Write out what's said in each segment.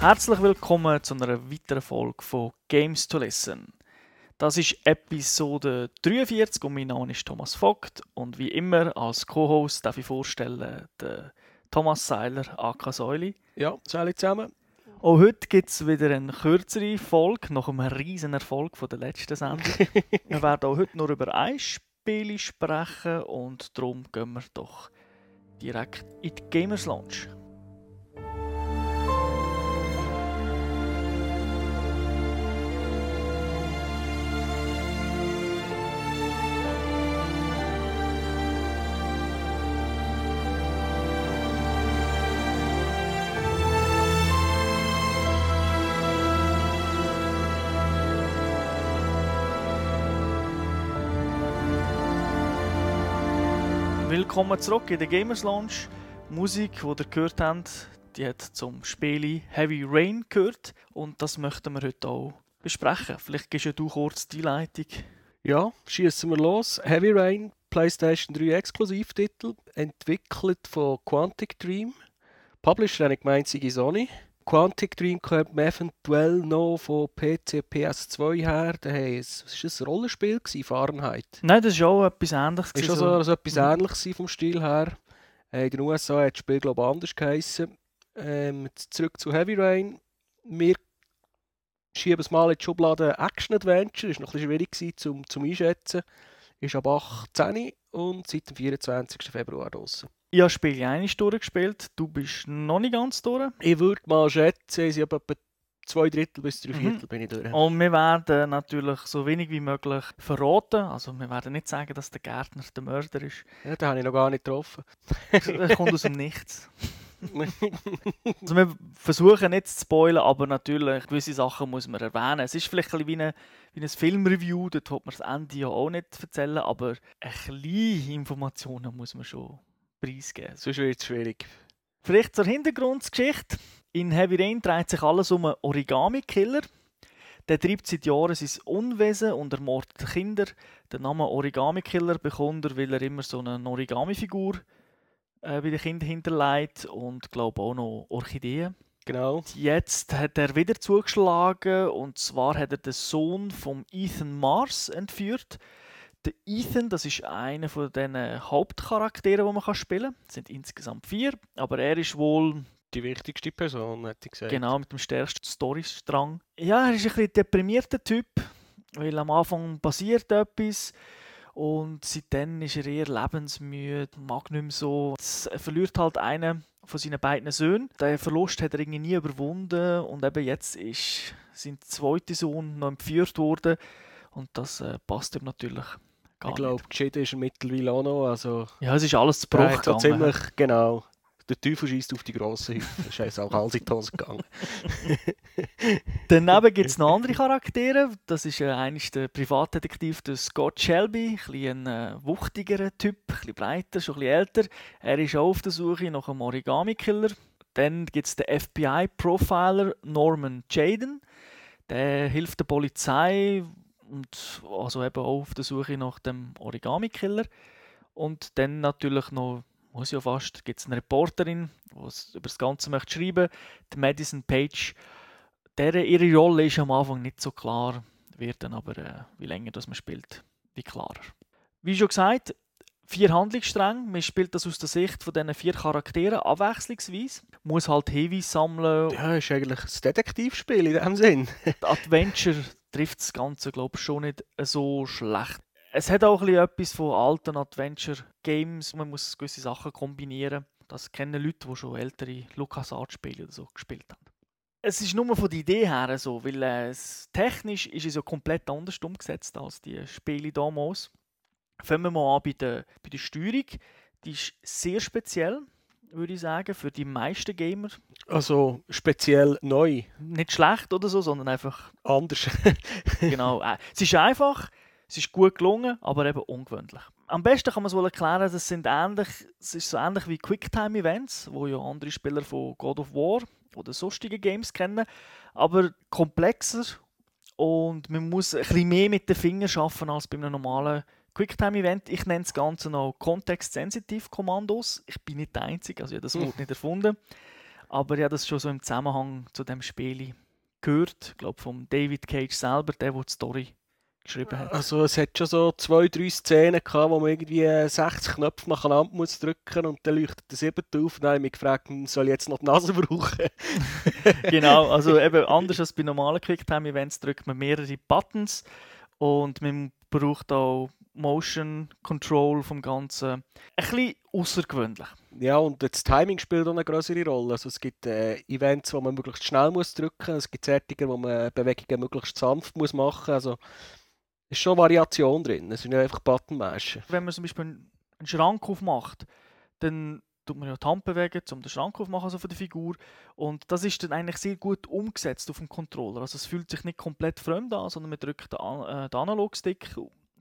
Herzlich willkommen zu einer weiteren Folge von Games to Listen. Das ist Episode 43 und mein Name ist Thomas Vogt und wie immer als Co-Host darf ich vorstellen den Thomas Seiler, AK Säuli. Ja, alle zusammen. Auch heute gibt es wieder eine kürzere Folge, nach einem riesen Erfolg von der letzten Sendung. wir werden auch heute nur über ein Spiel sprechen und darum gehen wir doch direkt in die Gamers Lounge. Willkommen zurück in der Gamers Lounge. Musik, die ihr gehört habt, die hat zum Spiel Heavy Rain gehört und das möchten wir heute auch besprechen. Vielleicht gibst du kurz die Leitung. Ja, schießen wir los. Heavy Rain, PlayStation 3 Exklusivtitel, entwickelt von Quantic Dream. Publisher habe ich Sony. Quantic Dream könnte man eventuell noch von PC, PS2 her. Da es, war das, ein Rollenspiel gewesen, Fahrenheit? Nein, das ist auch etwas Ähnliches. Ist auch so, also etwas mhm. Ähnliches vom Stil her. Äh, in den USA hat das Spiel, glaube ich, anders geheißen. Ähm, zurück zu Heavy Rain. Wir schieben es mal in die Schublade Action Adventure. Ist noch ein bisschen schwierig gewesen, zum, zum Einschätzen. Ist ab 18 und seit dem 24. Februar draußen. Ich habe das Spiel einmal durchgespielt, du bist noch nicht ganz durch. Ich würde mal schätzen, ich habe etwa zwei Drittel bis drei Viertel mhm. bin ich durch. Und wir werden natürlich so wenig wie möglich verraten. Also wir werden nicht sagen, dass der Gärtner der Mörder ist. Ja, den habe ich noch gar nicht getroffen. Er kommt aus dem Nichts. also wir versuchen nicht zu spoilern, aber natürlich gewisse Sachen muss man erwähnen. Es ist vielleicht ein wie, eine, wie ein Filmreview, dort wird man das Ende ja auch nicht erzählen, aber ein bisschen Informationen muss man schon preisgeben. Sonst wird es schwierig. Vielleicht zur Hintergrundgeschichte. In Heavy Rain dreht sich alles um einen Origami-Killer. Der treibt seit Jahren sein Unwesen und ermordet Kinder. Den Namen Origami-Killer bekommt er, weil er immer so eine Origami-Figur äh, bei den Kindern hinterlegt und glaube auch noch Orchideen. Genau. Jetzt hat er wieder zugeschlagen und zwar hat er den Sohn von Ethan Mars entführt. Der Ethan, das ist einer von den Hauptcharakteren, die man spielen kann. Es sind insgesamt vier, aber er ist wohl die wichtigste Person, hätte ich gesagt. Genau, mit dem stärksten Storystrang. Ja, er ist ein bisschen deprimierter Typ, weil am Anfang passiert etwas und seitdem ist er eher lebensmüde, mag nicht mehr so. Er verliert halt einen von seinen beiden Söhnen. Den Verlust hat er irgendwie nie überwunden und eben jetzt ist sein zweiter Sohn noch entführt worden und das äh, passt ihm natürlich ich glaube, geschieden ist er mittlerweile auch noch. Also, ja, es ist alles zu Bruch gegangen. ziemlich, genau. Der Teufel schießt auf die grossen Hüfte. Das ist auch alles in die Hose gegangen. Daneben gibt es noch andere Charaktere. Das ist äh, eines der Privatdetektiv, der Scott Shelby. Ein, ein äh, wuchtigerer Typ, ein bisschen breiter, schon ein bisschen älter. Er ist auch auf der Suche nach einem Origami-Killer. Dann gibt es den FBI-Profiler Norman Jaden. Der hilft der Polizei, und also eben auch auf der Suche nach dem Origami-Killer. Und dann natürlich noch, muss ja fast, gibt es eine Reporterin, die über das Ganze möchte schreiben, die Madison Page. Deren, ihre Rolle ist am Anfang nicht so klar, wird dann aber, äh, wie länger das man spielt, wie klarer. Wie schon gesagt, vier Handlungsstränge. Man spielt das aus der Sicht von diesen vier Charakteren abwechslungsweise. Muss halt Hinweise sammeln. Ja, ist eigentlich ein Detektivspiel in dem Sinn. Adventure trifft das Ganze, glaube ich, schon nicht so schlecht. Es hat auch etwas von alten Adventure-Games. Man muss gewisse Sachen kombinieren. Das kennen Leute, die schon ältere LucasArts-Spiele so gespielt haben. Es ist nur von der Idee her so, weil äh, technisch ist es ja komplett anders umgesetzt als die Spiele damals. Fangen wir mal an bei der, bei der Steuerung. Die ist sehr speziell würde ich sagen, für die meisten Gamer. Also speziell neu. Nicht schlecht oder so, sondern einfach anders. genau. Äh, es ist einfach, es ist gut gelungen, aber eben ungewöhnlich. Am besten kann man es wohl erklären, das sind ähnlich, es ist so ähnlich wie Quicktime-Events, wo ja andere Spieler von God of War oder sonstigen Games kennen, aber komplexer und man muss ein bisschen mehr mit den Fingern arbeiten als bei einem normalen Quicktime-Event, ich nenne das Ganze noch Context-Sensitive Kommandos. Ich bin nicht der Einzige, also ich habe das Wort nicht erfunden. Aber ich habe das schon so im Zusammenhang zu dem Spiel gehört. Ich glaube, von David Cage selber, der, der die Story geschrieben hat. Also es hat schon so zwei, drei Szenen gehabt, wo man irgendwie 60 Knöpfe nacheinander muss drücken und dann leuchtet der siebte auf und dann habe ich mich gefragt, hm, soll ich jetzt noch die Nase brauchen? genau, also eben anders als bei normalen Quicktime-Events drückt man mehrere Buttons und man braucht auch Motion Control vom Ganzen. Ein bisschen außergewöhnlich. Ja, und das Timing spielt auch eine größere Rolle. Also es gibt äh, Events, wo man möglichst schnell muss drücken muss. Es gibt Sättige, wo man Bewegungen möglichst sanft muss machen muss. Also ist schon Variation drin. Es sind nicht einfach Buttonmaschen. Wenn man zum Beispiel einen Schrank aufmacht, dann tut man ja die Hand bewegen, um den Schrank aufmachen also von der Figur. Und das ist dann eigentlich sehr gut umgesetzt auf dem Controller. Also es fühlt sich nicht komplett fremd an, sondern man drückt den, äh, den Analogstick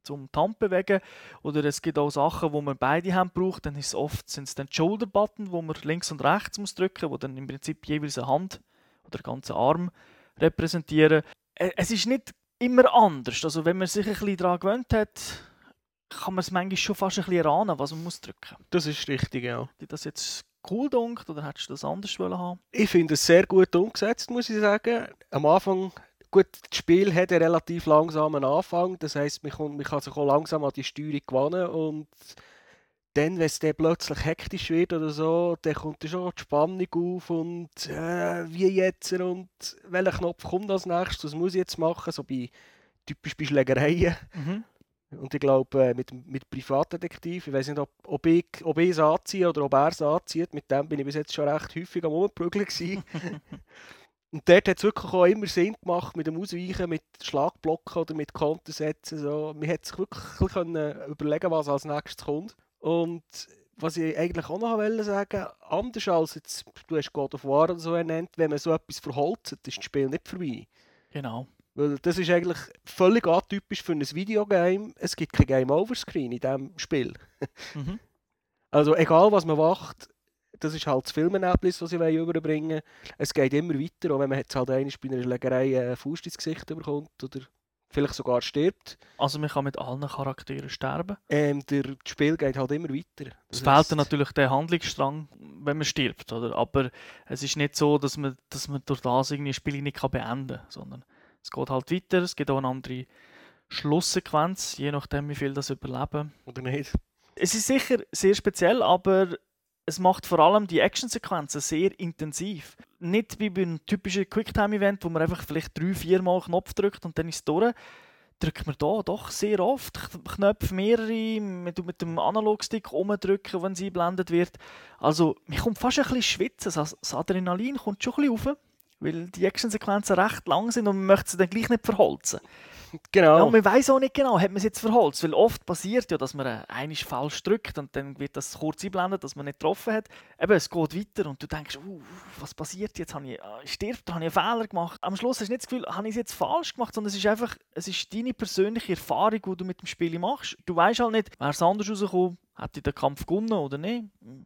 zum die Hand bewegen. Oder es gibt auch Sachen, wo man beide Hände braucht. Dann ist oft sind es dann die Shoulder-Button, wo man links und rechts muss drücken, wo dann im Prinzip jeweils eine Hand oder einen ganzen Arm repräsentieren. Äh, es ist nicht immer anders. Also wenn man sich ein bisschen daran gewöhnt hat, kann man es manchmal schon fast ein bisschen erahnen, was man muss drücken muss. Das ist richtig, ja. Das jetzt cool dunkt oder hättest du das anders wollen haben? Ich finde es sehr gut umgesetzt, muss ich sagen. Am Anfang, gut, das Spiel hat einen relativ langsamen Anfang. Das heisst, man kann, man kann sich auch langsam an die Steuerung gewöhnen und dann, wenn es dann plötzlich hektisch wird oder so, dann kommt dann schon die Spannung auf und äh, wie jetzt und welcher Knopf kommt als nächstes, was muss ich jetzt machen, so bei typisch bei Schlägereien. Mhm. Und ich glaube, äh, mit, mit Privatdetektiv, ich weiß nicht, ob, ob, ich, ob ich es anziehe oder ob er es anzieht, mit dem bin ich bis jetzt schon recht häufig am Umprügeln Und dort hat es wirklich auch immer Sinn gemacht, mit dem Ausweichen, mit Schlagblocken oder mit Kontensätzen. So. Man hat sich wirklich können überlegen was als nächstes kommt. Und was ich eigentlich auch noch wollte sagen, anders als jetzt, du hast God of War oder so ernannt, wenn man so etwas verholzt, ist das Spiel nicht vorbei. Genau. Weil das ist eigentlich völlig atypisch für ein Videogame. Es gibt kein Game Over Screen in diesem Spiel. mhm. Also egal was man macht, das ist halt das Filmerlebnis, das ich überbringen will. Es geht immer weiter, auch wenn man jetzt halt einmal bei einer Schlägerei einen Fuß ins Gesicht bekommt oder vielleicht sogar stirbt. Also man kann mit allen Charakteren sterben? Ähm, der, das Spiel geht halt immer weiter. Es fehlt natürlich der Handlungsstrang, wenn man stirbt, oder? aber es ist nicht so, dass man, dass man durch das irgendwie ein Spiel nicht beenden kann, sondern es geht halt weiter, es gibt auch eine andere Schlusssequenz, je nachdem wie viel das überleben. Oder nicht. Es ist sicher sehr speziell, aber es macht vor allem die Actionsequenzen sehr intensiv. Nicht wie bei einem typischen Quicktime-Event, wo man einfach vielleicht drei, vier Mal Knopf drückt und dann ist es durch. Drückt man da doch sehr oft Knöpfe, mehrere, mit, mit dem Analogstick umdrücken, wenn sie eingeblendet wird. Also, mir kommt fast ein bisschen schwitzen. Das Adrenalin kommt schon ein bisschen rauf, weil die Actionsequenzen recht lang sind und man möchte sie dann gleich nicht verholzen. Genau. Ja, man weiß auch nicht genau, hat man es jetzt verholzt, weil oft passiert ja, dass man äh, einisch falsch drückt und dann wird das kurz einblendet, dass man nicht getroffen hat. Eben, es geht weiter und du denkst, uh, was passiert jetzt? Habe ich, äh, stirbt, habe ich einen Fehler gemacht? Am Schluss hast du nicht das Gefühl, habe ich es jetzt falsch gemacht, sondern es ist einfach, es ist deine persönliche Erfahrung, die du mit dem Spiel machst. Du weißt halt nicht, wäre es anders rausgekommen, hätte der Kampf gewonnen oder nicht. Hm,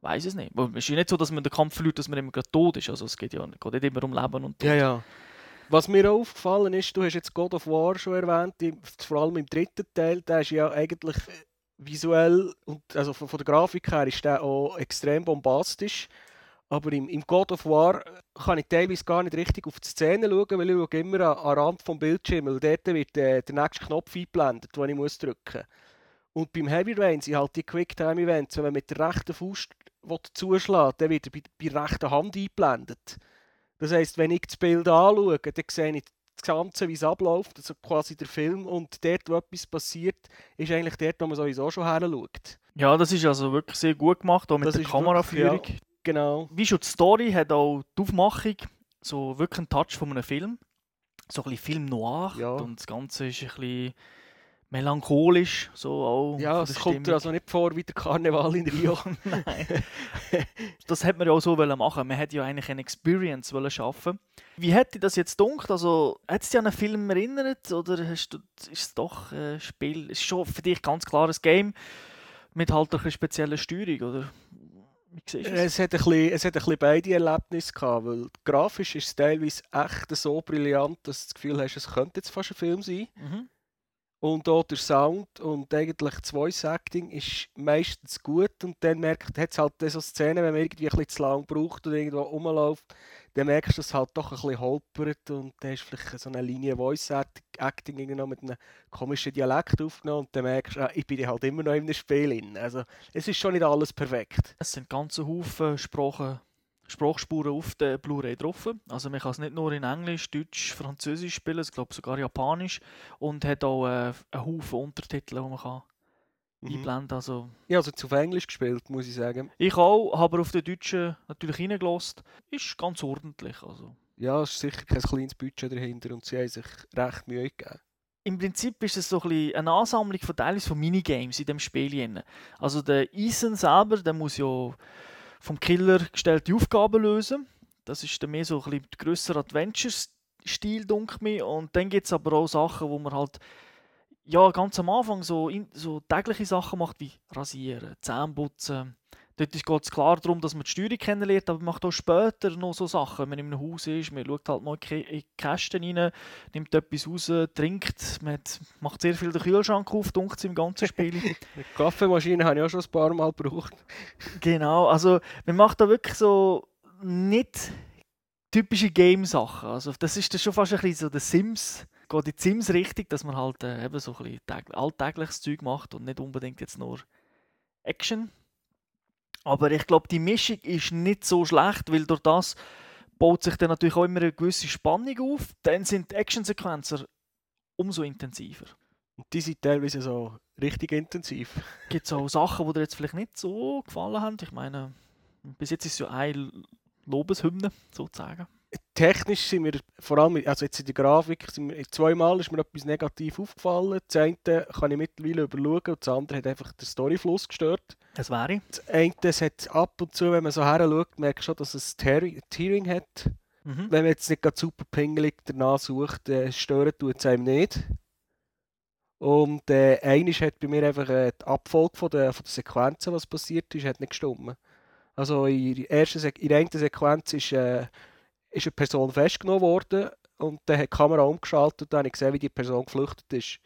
weiß es nicht. Es ist ja nicht so, dass man den Kampf verliert, dass man immer gerade tot ist. Also es geht ja geht nicht immer um Leben und Tod. Ja, ja. Was mir auch aufgefallen ist, du hast jetzt God of War schon erwähnt, vor allem im dritten Teil, der ist ja eigentlich visuell und also von, von der Grafik her ist der auch extrem bombastisch. Aber im, im God of War kann ich teilweise gar nicht richtig auf die Szene schauen, weil ich schaue immer an, an Rand vom Bildschirm, weil dort wird äh, der nächste Knopf eingeblendet, den ich muss drücken muss. Und beim Heavy Rain sind halt die Quicktime-Events, wenn man mit der rechten Fuß zuschlägt, dann wird er bei, bei der rechten Hand eingeblendet. Das heisst, wenn ich das Bild anschaue, dann sehe ich das Ganze, wie es abläuft, also quasi der Film. Und dort, wo etwas passiert, ist eigentlich dort, wo man sowieso schon her schaut. Ja, das ist also wirklich sehr gut gemacht, auch mit das der Kameraführung. ja, genau. Wie schon die Story hat auch die Aufmachung so wirklich einen Touch von einem Film. So ein bisschen Film noir. Ja. Und das Ganze ist ein bisschen melancholisch, so auch. Ja, es kommt dir also nicht vor wie der Karneval in Rio. Nein. das hätte man ja auch so machen Man hätte ja eigentlich eine Experience wollen schaffen. Wie hätte das jetzt gedacht? Also, hat es dich an einen Film erinnert oder hast du, ist es doch ein Spiel? Es ist schon für dich ganz klar ein Game mit halt einer speziellen Steuerung, oder? Es hat, ein bisschen, es hat ein bisschen beide Erlebnisse gehabt, weil grafisch ist es teilweise echt so brillant, dass du das Gefühl hast, es könnte jetzt fast ein Film sein. Mhm. Und auch der Sound und eigentlich das Voice Acting ist meistens gut. Und dann merkt hat es halt so Szenen, wenn man irgendwie ein bisschen zu lang braucht oder irgendwo rumläuft, dann merkst du, dass es halt doch ein bisschen holpert und dann du vielleicht so eine Linie Voice Acting mit einem komischen Dialekt aufgenommen und dann merkst du, ah, ich bin halt immer noch in einem Spiel. Also es ist schon nicht alles perfekt. Es sind ganze Haufen Sprachen Sprachspuren auf der Blu-ray drauf. Also man kann es nicht nur in Englisch, Deutsch, Französisch spielen, ich glaube sogar Japanisch und hat auch äh, einen Haufen Untertitel, die man kann mhm. einblenden also Ja, also zu Englisch gespielt, muss ich sagen. Ich auch, habe auf den Deutschen natürlich reingelassen. Ist ganz ordentlich. Also. Ja, es ist sicher kein kleines Budget dahinter und sie haben sich recht Mühe gegeben. Im Prinzip ist es so ein eine Ansammlung von Teilen von Minigames in dem Spiel. Also der Ethan selber, der muss ja vom Killer gestellte Aufgaben lösen. Das ist dann mehr so ein bisschen grösser Adventure-Stil, mir. Und dann gibt es aber auch Sachen, wo man halt ja, ganz am Anfang so, in, so tägliche Sachen macht, wie rasieren, Zähne putzen. Dort geht es klar darum, dass man die Steuerung kennenlernt, aber man macht auch später noch so Sachen. Wenn man in einem Haus ist, man schaut halt noch in die Kästen rein, nimmt etwas raus, trinkt, man macht sehr viel den Kühlschrank auf, dunkelt es im ganzen Spiel. Die Kaffeemaschine habe ich auch schon ein paar Mal gebraucht. Genau, also man macht da wirklich so nicht typische Game-Sachen. Also das ist das schon fast ein bisschen so der Sims, geht in die Sims richtig, dass man halt äh, eben so ein bisschen alltägliches Zeug macht und nicht unbedingt jetzt nur Action. Aber ich glaube, die Mischung ist nicht so schlecht, weil durch das baut sich dann natürlich auch immer eine gewisse Spannung auf. Dann sind die Actionsequenzen umso intensiver. Und die sind teilweise so richtig intensiv. Gibt es auch Sachen, die dir jetzt vielleicht nicht so gefallen haben? Ich meine, bis jetzt ist es ja eine Lobeshymne, sozusagen technisch sind wir vor allem, also jetzt in der Grafik, sind wir, zweimal ist mir etwas negativ aufgefallen. Das eine kann ich mittlerweile überschauen und das andere hat einfach den Storyfluss gestört. Das wäre? Das eine das hat ab und zu, wenn man so her schaut, merkt man schon, dass es Tearing hat. Mhm. Wenn man jetzt nicht gerade super pingelig danach sucht, äh, stören tut es einem nicht. Und äh, eines hat bei mir einfach äh, die Abfolge von der, von der Sequenzen, was passiert ist, hat nicht gestimmt. Also in der, ersten, in der Sequenz ist... Äh, ist eine Person festgenommen worden und dann hat die Kamera umgeschaltet und dann habe ich gesehen, wie die Person geflüchtet ist.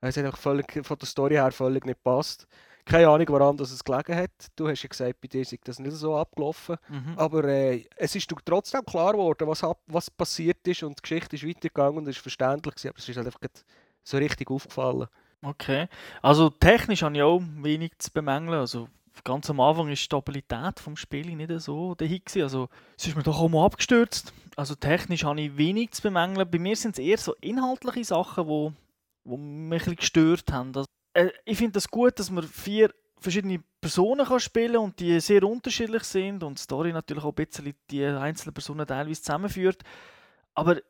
Es hat völlig, von der Story her völlig nicht gepasst. Keine Ahnung, woran das es gelegen hat. Du hast ja gesagt, bei dir ist das nicht so abgelaufen. Mhm. Aber äh, es ist trotzdem klar geworden, was, was passiert ist und die Geschichte ist weitergegangen und es ist verständlich gewesen, aber es ist halt einfach so richtig aufgefallen. Okay. Also technisch habe ich auch wenig zu bemängeln. Also ganz am Anfang ist die Stabilität des Spiels nicht so dahin Also es ist mir doch auch mal abgestürzt. Also technisch habe ich wenig zu bemängeln. Bei mir sind es eher so inhaltliche Sachen, wo, wo mich ein gestört haben. Also, äh, ich finde es das gut, dass man vier verschiedene Personen kann spielen und die sehr unterschiedlich sind und die Story natürlich auch ein bisschen die einzelnen Personen teilweise zusammenführt. Aber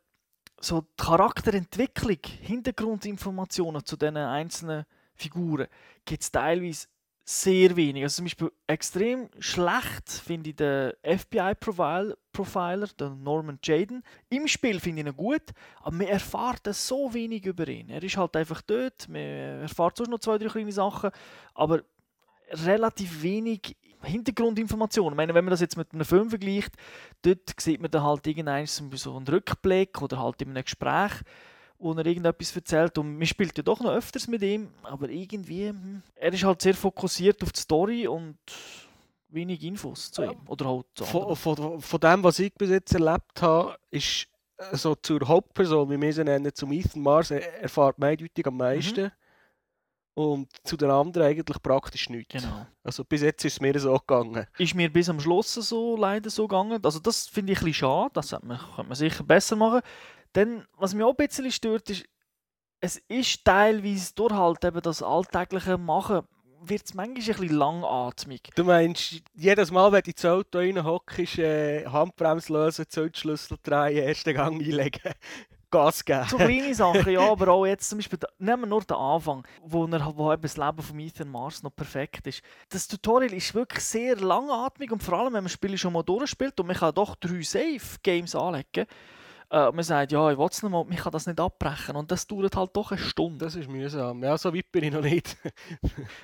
so die Charakterentwicklung, Hintergrundinformationen zu diesen einzelnen Figuren gibt es teilweise sehr wenig. Also zum Beispiel extrem schlecht finde ich den FBI-Profiler, den Norman Jaden. Im Spiel finde ich ihn gut, aber man erfahrt so wenig über ihn. Er ist halt einfach dort, man erfahrt sonst noch zwei, drei kleine Sachen, aber relativ wenig Hintergrundinformationen. Ich meine, wenn man das jetzt mit einem Film vergleicht, dort sieht man dann halt irgendeinen so einen Rückblick oder halt in einem Gespräch wo er irgendetwas erzählt. Und man spielt ja doch noch öfters mit ihm, aber irgendwie, hm, er ist halt sehr fokussiert auf die Story und wenig Infos zu ihm. Oder halt zu von, von, von dem, was ich bis jetzt erlebt habe, ist also zur Hauptperson, wie wir sie nennen, zum Ethan Mars, er erfahrt man eindeutig am meisten. Mhm. Und zu den anderen eigentlich praktisch nichts. Genau. Also bis jetzt ist es mir so gegangen. Ist mir bis am Schluss so leider so gegangen. Also das finde ich ein bisschen schade. Das man, könnte man sicher besser machen. Dann, was mich auch ein bisschen stört, ist, es ist teilweise durch halt eben das alltägliche Machen, wird es manchmal ein bisschen langatmig. Du meinst, jedes Mal, wenn du ins Auto reinhockst, äh, Handbremse lösen, Zündschlüssel drehen, ersten Gang einlegen, Gas geben. So kleine Sachen, ja, aber auch jetzt zum Beispiel, nehmen wir nur den Anfang, wo, er, wo eben das Leben von Ethan Mars noch perfekt ist. Das Tutorial ist wirklich sehr langatmig und vor allem, wenn man das Spiel schon mal durchspielt und man kann doch drei Safe-Games anlegen äh, man sagt, ja, ich will es nicht mal, ich kann das nicht abbrechen. Und das dauert halt doch eine Stunde. Das ist mühsam. Ja, so weit bin ich noch nicht.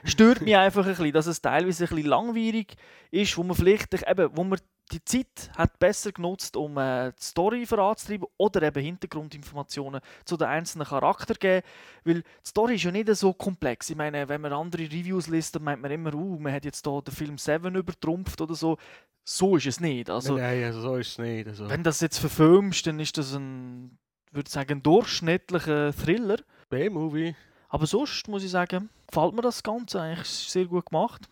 Stört mich einfach ein bisschen, dass es teilweise ein bisschen langwierig ist, wo man vielleicht, eben, wo man die Zeit hat besser genutzt, um äh, die Story voranzutreiben oder eben Hintergrundinformationen zu den einzelnen Charakteren geben. Weil die Story ist ja nicht so komplex. Ich meine, wenn man andere Reviews liest, dann meint man immer, uh, man hat jetzt hier den Film Seven übertrumpft oder so. So ist es nicht. Also, Nein, also so ist es nicht. Also. wenn das jetzt verfilmst, dann ist das ein, würde sagen, ein durchschnittlicher Thriller. B-Movie. Aber sonst muss ich sagen, gefällt mir das Ganze eigentlich sehr gut gemacht.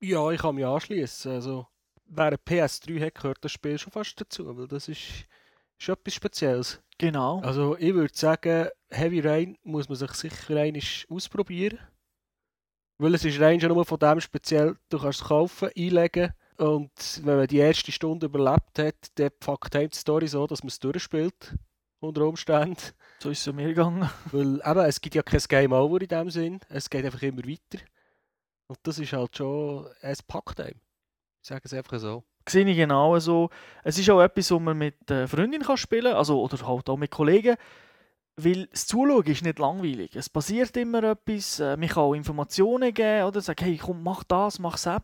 Ja, ich kann mich anschließen. Also, wer eine PS3 hat, gehört das Spiel schon fast dazu, weil das ist, ist etwas Spezielles. Genau. Also, ich würde sagen, Heavy Rain muss man sich sicher einmal ausprobieren. Weil es ist rein schon nur von dem speziell, du kannst es kaufen, einlegen und wenn man die erste Stunde überlebt hat, dann packt die Story so, dass man es durchspielt. Unter Umständen. So ist es mir gegangen. Weil eben, es gibt ja kein Game Over in dem Sinn. Es geht einfach immer weiter. Und das ist halt schon, es packt einem. Ich sage es einfach so. Sehe ich genau so. Es ist auch etwas, was man mit äh, Freundin kann spielen kann, also, oder halt auch mit Kollegen. Weil das Zuschauen ist nicht langweilig. Es passiert immer etwas, äh, man kann auch Informationen geben oder sagen, hey komm, mach das, mach das,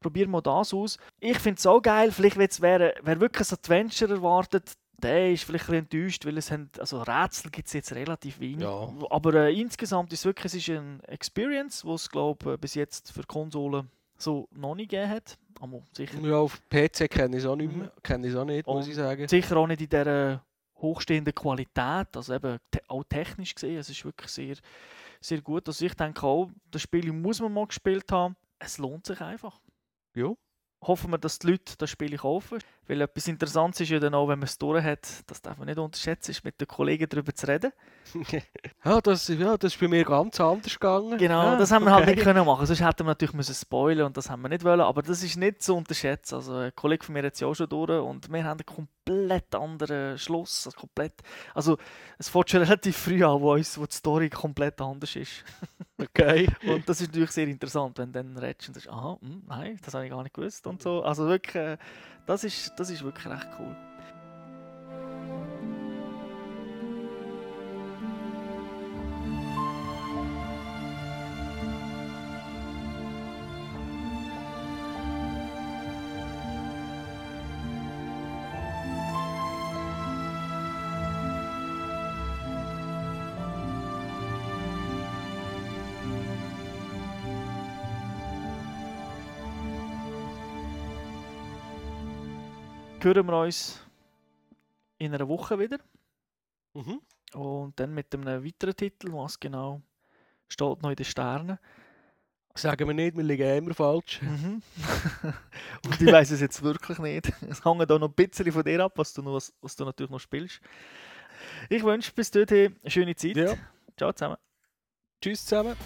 probier mal das aus. Ich finde es auch geil, vielleicht jetzt wer, wirklich ein Adventure erwartet, der ist vielleicht ein enttäuscht, weil es haben, also Rätsel gibt es jetzt relativ wenig. Ja. Aber äh, insgesamt ist es wirklich es ist eine Experience, die es glaube bis jetzt für Konsolen so noch nicht gegeben hat. Aber sicher, Ja, auf PC kenne ich es auch nicht mehr. Mhm. Kenne ich auch nicht, muss ich sagen. sicher auch nicht in dieser hochstehenden Qualität, also eben te auch technisch gesehen, es ist wirklich sehr, sehr gut. Also ich denke auch, das Spiel muss man mal gespielt haben. Es lohnt sich einfach. Ja. Hoffen wir, dass die Leute das Spiel kaufen. Weil etwas Interessantes ist ja dann auch, wenn man es durch hat, das darf man nicht unterschätzen, ist mit den Kollegen darüber zu reden. ja, das, ja, das ist bei mir ganz anders gegangen. Genau, ja, das haben wir halt okay. nicht können machen. Sonst hätten wir natürlich müssen spoilern und das haben wir nicht wollen. Aber das ist nicht zu unterschätzen. Also ein Kollege von mir hat es ja auch schon durch und wir haben einen komplett anderen Schluss. Also, komplett, also es fängt schon relativ früh an, wo, uns, wo die Story komplett anders ist. Okay. Und das ist natürlich sehr interessant, wenn du dann redest und sagst, aha, hm, nein, das habe ich gar nicht gewusst und so. Also wirklich, äh, das ist, das ist wirklich recht cool. Hören wir uns in einer Woche wieder. Mhm. Und dann mit einem weiteren Titel, was genau steht noch in den Sternen. Sagen wir nicht, wir liegen immer falsch. Mhm. Und ich weiß es jetzt wirklich nicht. Es hängt auch noch ein bisschen von dir ab, was du, noch, was, was du natürlich noch spielst. Ich wünsche bis dorthin eine schöne Zeit. Ja. Ciao zusammen. Tschüss zusammen.